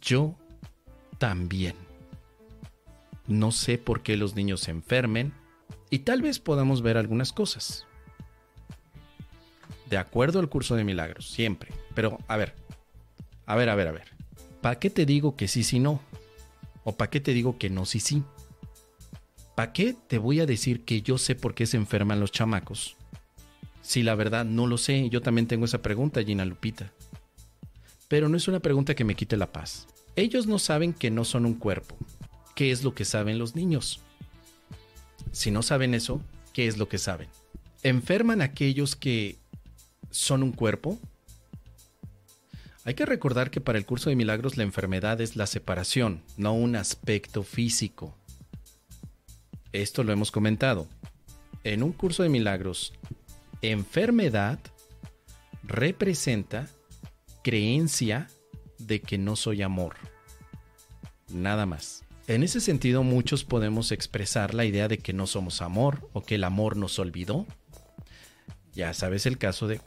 yo también. No sé por qué los niños se enfermen y tal vez podamos ver algunas cosas. De acuerdo al curso de milagros, siempre. Pero, a ver, a ver, a ver, a ver. ¿Para qué te digo que sí, sí, no? ¿O para qué te digo que no, sí, sí? ¿Para qué te voy a decir que yo sé por qué se enferman los chamacos? Si la verdad no lo sé, yo también tengo esa pregunta, Gina Lupita. Pero no es una pregunta que me quite la paz. Ellos no saben que no son un cuerpo. ¿Qué es lo que saben los niños? Si no saben eso, ¿qué es lo que saben? ¿Enferman aquellos que son un cuerpo? Hay que recordar que para el curso de milagros la enfermedad es la separación, no un aspecto físico. Esto lo hemos comentado. En un curso de milagros, enfermedad representa creencia de que no soy amor. Nada más. En ese sentido, muchos podemos expresar la idea de que no somos amor o que el amor nos olvidó. Ya sabes el caso de,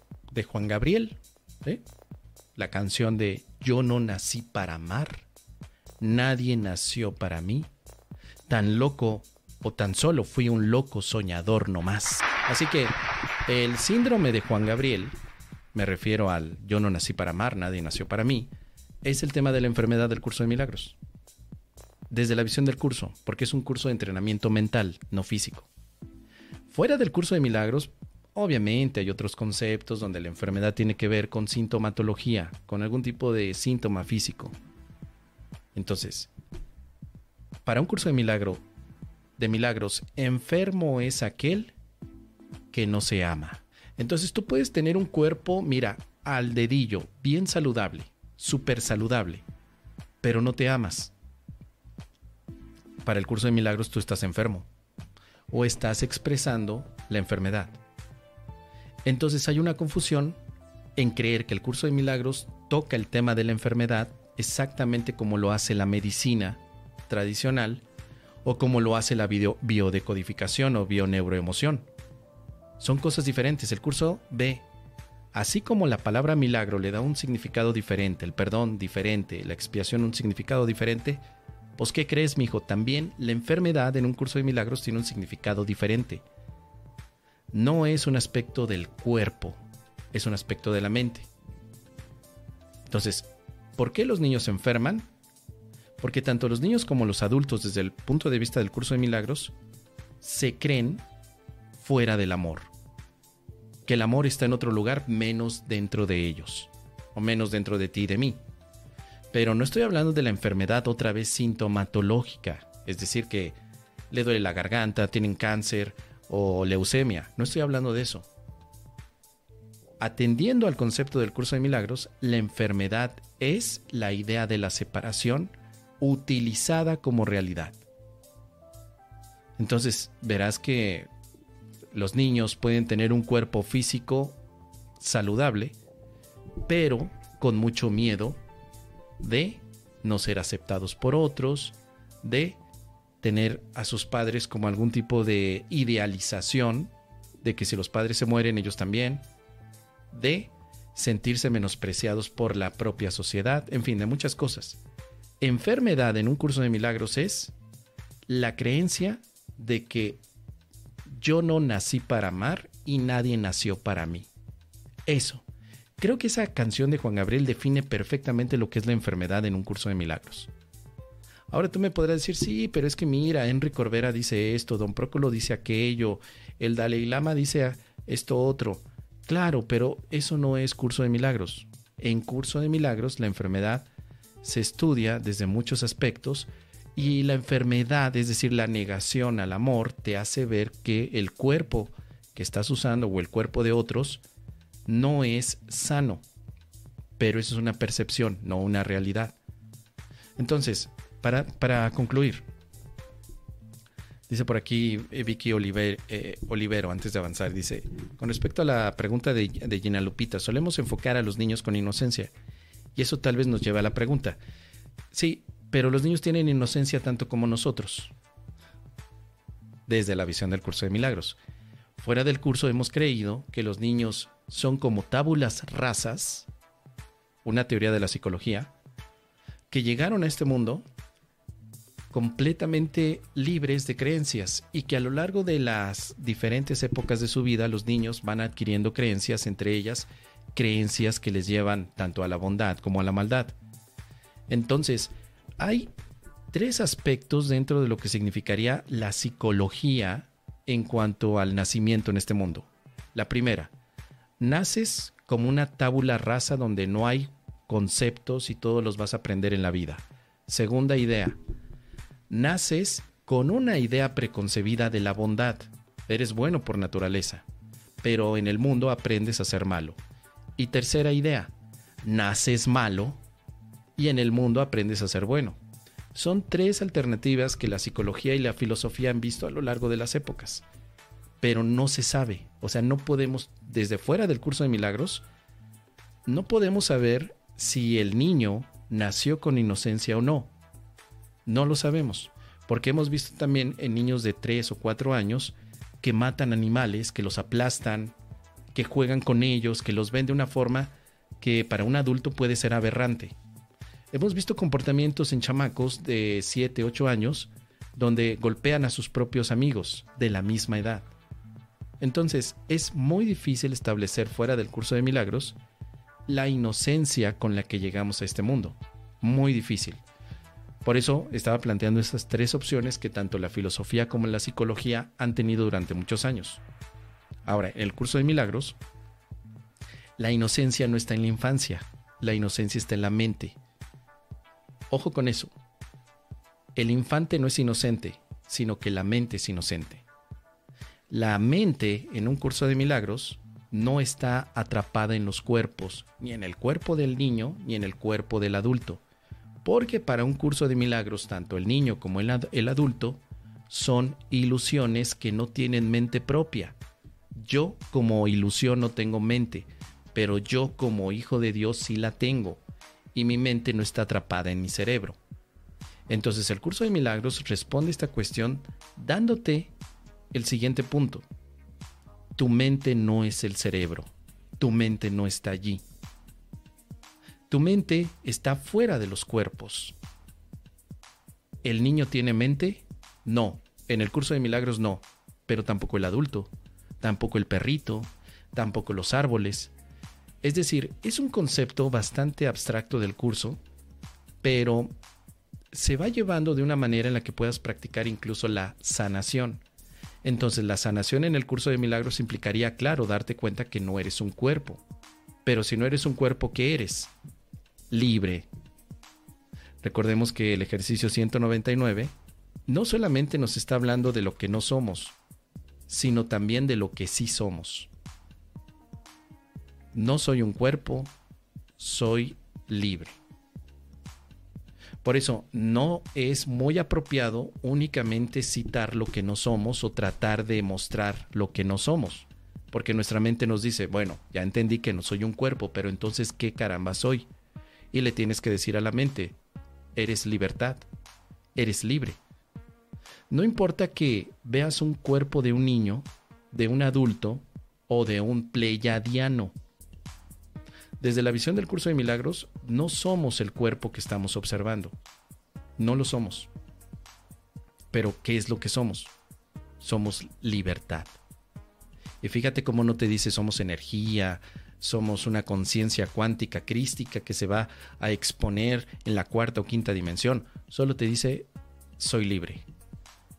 Juan Gabriel. ¿eh? la canción de Yo no nací para amar, nadie nació para mí, tan loco o tan solo fui un loco soñador nomás. Así que el síndrome de Juan Gabriel, me refiero al Yo no nací para amar, nadie nació para mí, es el tema de la enfermedad del curso de milagros. Desde la visión del curso, porque es un curso de entrenamiento mental, no físico. Fuera del curso de milagros, Obviamente hay otros conceptos donde la enfermedad tiene que ver con sintomatología, con algún tipo de síntoma físico. Entonces, para un curso de milagro, de milagros, enfermo es aquel que no se ama. Entonces tú puedes tener un cuerpo, mira, al dedillo, bien saludable, súper saludable, pero no te amas. Para el curso de milagros tú estás enfermo o estás expresando la enfermedad. Entonces hay una confusión en creer que el curso de milagros toca el tema de la enfermedad exactamente como lo hace la medicina tradicional o como lo hace la biodecodificación o bioneuroemoción. Son cosas diferentes. El curso ve, así como la palabra milagro le da un significado diferente, el perdón diferente, la expiación un significado diferente, pues ¿qué crees, mijo? También la enfermedad en un curso de milagros tiene un significado diferente no es un aspecto del cuerpo, es un aspecto de la mente. Entonces, ¿por qué los niños se enferman? Porque tanto los niños como los adultos, desde el punto de vista del curso de milagros, se creen fuera del amor. Que el amor está en otro lugar menos dentro de ellos, o menos dentro de ti y de mí. Pero no estoy hablando de la enfermedad otra vez sintomatológica, es decir, que le duele la garganta, tienen cáncer, o leucemia. No estoy hablando de eso. Atendiendo al concepto del curso de milagros, la enfermedad es la idea de la separación utilizada como realidad. Entonces verás que los niños pueden tener un cuerpo físico saludable, pero con mucho miedo de no ser aceptados por otros, de tener a sus padres como algún tipo de idealización de que si los padres se mueren ellos también, de sentirse menospreciados por la propia sociedad, en fin, de muchas cosas. Enfermedad en un curso de milagros es la creencia de que yo no nací para amar y nadie nació para mí. Eso. Creo que esa canción de Juan Gabriel define perfectamente lo que es la enfermedad en un curso de milagros. Ahora tú me podrás decir, sí, pero es que mira, Henry Corbera dice esto, Don Prócolo dice aquello, el Dalai Lama dice esto otro. Claro, pero eso no es curso de milagros. En curso de milagros la enfermedad se estudia desde muchos aspectos y la enfermedad, es decir, la negación al amor, te hace ver que el cuerpo que estás usando o el cuerpo de otros no es sano. Pero eso es una percepción, no una realidad. Entonces, para, concluir, dice por aquí eh, Vicky eh, Olivero, antes de avanzar, dice, con respecto a la pregunta de, de Gina Lupita, solemos enfocar a los niños con inocencia. Y eso tal vez nos lleva a la pregunta. Sí, pero los niños tienen inocencia tanto como nosotros. Desde la visión del curso de milagros. Fuera del curso hemos creído que los niños son como tábulas rasas, una teoría de la psicología, que llegaron a este mundo completamente libres de creencias y que a lo largo de las diferentes épocas de su vida los niños van adquiriendo creencias, entre ellas creencias que les llevan tanto a la bondad como a la maldad. Entonces, hay tres aspectos dentro de lo que significaría la psicología en cuanto al nacimiento en este mundo. La primera, naces como una tábula rasa donde no hay conceptos y todos los vas a aprender en la vida. Segunda idea, naces con una idea preconcebida de la bondad. Eres bueno por naturaleza, pero en el mundo aprendes a ser malo. Y tercera idea, naces malo y en el mundo aprendes a ser bueno. Son tres alternativas que la psicología y la filosofía han visto a lo largo de las épocas, pero no se sabe. O sea, no podemos, desde fuera del curso de milagros, no podemos saber si el niño nació con inocencia o no. No lo sabemos, porque hemos visto también en niños de 3 o 4 años que matan animales, que los aplastan, que juegan con ellos, que los ven de una forma que para un adulto puede ser aberrante. Hemos visto comportamientos en chamacos de 7, 8 años donde golpean a sus propios amigos de la misma edad. Entonces, es muy difícil establecer fuera del curso de milagros la inocencia con la que llegamos a este mundo. Muy difícil. Por eso estaba planteando esas tres opciones que tanto la filosofía como la psicología han tenido durante muchos años. Ahora, en el curso de milagros, la inocencia no está en la infancia, la inocencia está en la mente. Ojo con eso. El infante no es inocente, sino que la mente es inocente. La mente en un curso de milagros no está atrapada en los cuerpos, ni en el cuerpo del niño, ni en el cuerpo del adulto porque para un curso de milagros, tanto el niño como el, adulto son ilusiones que no tienen mente propia. Yo como ilusión no tengo mente, pero yo como hijo de Dios sí la tengo, y mi mente no está atrapada en mi cerebro. Entonces el curso de milagros responde esta cuestión dándote el siguiente punto. Tu mente no es el cerebro, tu mente no está allí. Tu mente está fuera de los cuerpos. ¿El niño tiene mente? No. En el curso de milagros no. Pero tampoco el adulto, tampoco el perrito, tampoco los árboles. Es decir, es un concepto bastante abstracto del curso, pero se va llevando de una manera en la que puedas practicar incluso la sanación. Entonces la sanación en el curso de milagros implicaría, claro, darte cuenta que no eres un cuerpo. Pero si no eres un cuerpo, ¿qué eres? libre. Recordemos que el ejercicio 199 no solamente nos está hablando de lo que no somos, sino también de lo que sí somos. No soy un cuerpo, soy libre. Por eso no es muy apropiado únicamente citar lo que no somos o tratar de mostrar lo que no somos. Porque nuestra mente nos dice, bueno, ya entendí que no soy un cuerpo, pero entonces, ¿qué caramba soy? y le tienes que decir a la mente, eres libertad, eres libre. No importa que veas un cuerpo de un niño, de un adulto o de un pleyadiano. Desde la visión del curso de milagros, no somos el cuerpo que estamos observando. No lo somos. Pero ¿qué es lo que somos? Somos libertad. Y fíjate cómo no te dice somos energía, somos una conciencia cuántica crística que se va a exponer en la cuarta o quinta dimensión. Solo te dice, soy libre.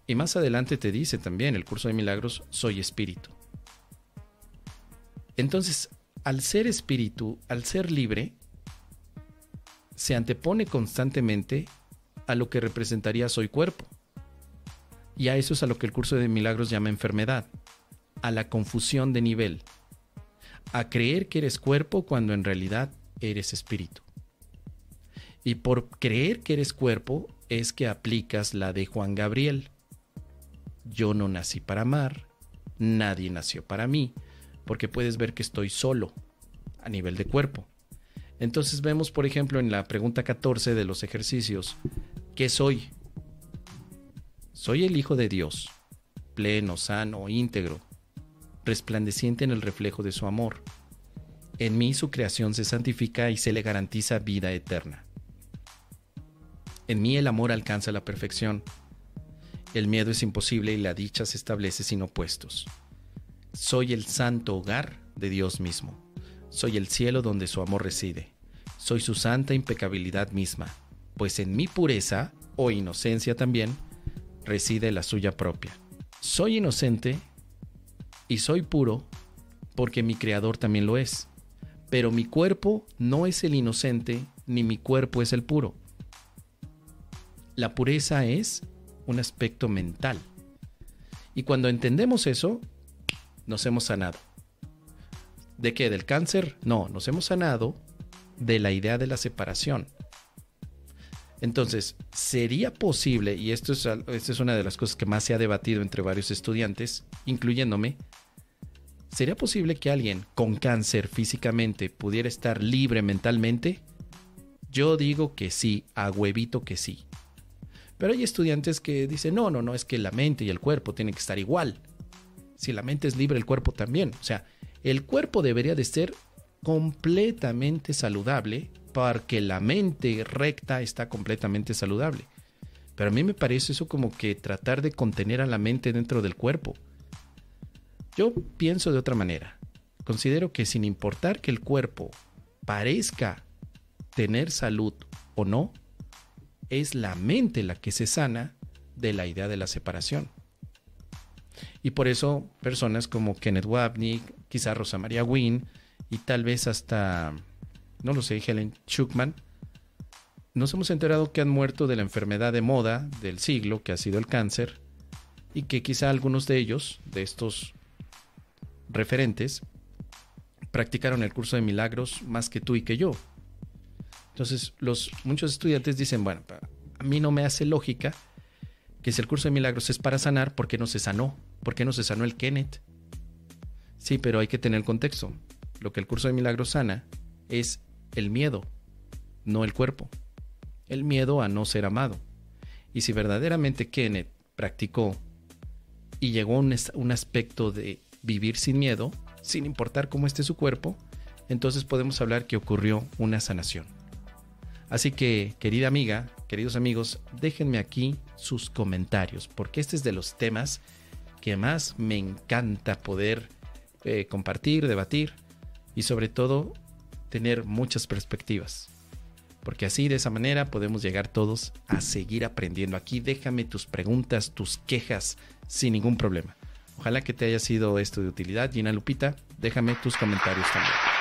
Y más adelante te dice también el curso de milagros, soy espíritu. Entonces, al ser espíritu, al ser libre, se antepone constantemente a lo que representaría soy cuerpo. Y a eso es a lo que el curso de milagros llama enfermedad, a la confusión de nivel a creer que eres cuerpo cuando en realidad eres espíritu. Y por creer que eres cuerpo es que aplicas la de Juan Gabriel. Yo no nací para amar, nadie nació para mí, porque puedes ver que estoy solo a nivel de cuerpo. Entonces vemos, por ejemplo, en la pregunta 14 de los ejercicios, ¿qué soy? Soy el Hijo de Dios, pleno, sano, íntegro, resplandeciente en el reflejo de su amor. En mí su creación se santifica y se le garantiza vida eterna. En mí el amor alcanza la perfección. El miedo es imposible y la dicha se establece sin opuestos. Soy el santo hogar de Dios mismo. Soy el cielo donde su amor reside. Soy su santa impecabilidad misma, pues en mi pureza, o inocencia también, reside la suya propia. Soy inocente y soy puro porque mi creador también lo es. Pero mi cuerpo no es el inocente ni mi cuerpo es el puro. La pureza es un aspecto mental. Y cuando entendemos eso, nos hemos sanado. ¿De qué? ¿Del cáncer? No, nos hemos sanado de la idea de la separación. Entonces, ¿sería posible, y esto es, esto es una de las cosas que más se ha debatido entre varios estudiantes, incluyéndome, ¿sería posible que alguien con cáncer físicamente pudiera estar libre mentalmente? Yo digo que sí, a huevito que sí. Pero hay estudiantes que dicen, no, no, no, es que la mente y el cuerpo tienen que estar igual. Si la mente es libre, el cuerpo también. O sea, el cuerpo debería de ser completamente saludable porque la mente recta está completamente saludable. Pero a mí me parece eso como que tratar de contener a la mente dentro del cuerpo. Yo pienso de otra manera. Considero que sin importar que el cuerpo parezca tener salud o no, es la mente la que se sana de la idea de la separación. Y por eso personas como Kenneth Wapnick, quizá Rosa María Wynne y tal vez hasta, no lo sé, Helen Schuckman, nos hemos enterado que han muerto de la enfermedad de moda del siglo, que ha sido el cáncer, y que quizá algunos de ellos, de estos referentes, practicaron el curso de milagros más que tú y que yo. Entonces, los, muchos estudiantes dicen, bueno, a mí no me hace lógica que si el curso de milagros es para sanar, ¿por qué no se sanó? ¿Por qué no se sanó el Kenneth? Sí, pero hay que tener contexto. Lo que el curso de milagros sana es el miedo, no el cuerpo. El miedo a no ser amado. Y si verdaderamente Kenneth practicó y llegó a un, un aspecto de vivir sin miedo, sin importar cómo esté su cuerpo, entonces podemos hablar que ocurrió una sanación. Así que, querida amiga, queridos amigos, déjenme aquí sus comentarios, porque este es de los temas que más me encanta poder eh, compartir, debatir y sobre todo tener muchas perspectivas. Porque así de esa manera podemos llegar todos a seguir aprendiendo. Aquí déjame tus preguntas, tus quejas sin ningún problema. Ojalá que te haya sido esto de utilidad. Gina Lupita, déjame tus comentarios también.